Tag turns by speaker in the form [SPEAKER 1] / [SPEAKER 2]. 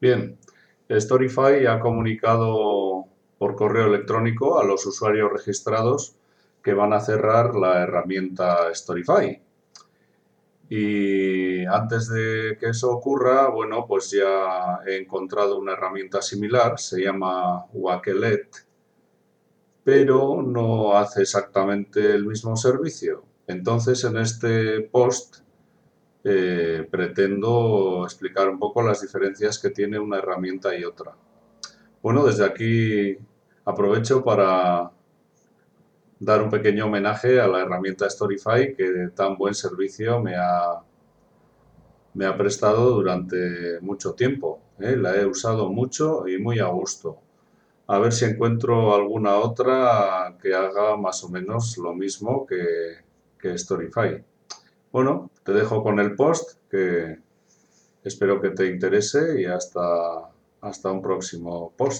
[SPEAKER 1] Bien, Storify ha comunicado por correo electrónico a los usuarios registrados que van a cerrar la herramienta Storify. Y antes de que eso ocurra, bueno, pues ya he encontrado una herramienta similar, se llama Wakelet, pero no hace exactamente el mismo servicio. Entonces, en este post eh, pretendo explicar un poco las diferencias que tiene una herramienta y otra. Bueno, desde aquí aprovecho para dar un pequeño homenaje a la herramienta Storify que tan buen servicio me ha, me ha prestado durante mucho tiempo. ¿eh? La he usado mucho y muy a gusto. A ver si encuentro alguna otra que haga más o menos lo mismo que, que Storify. Bueno, te dejo con el post que espero que te interese y hasta, hasta un próximo post.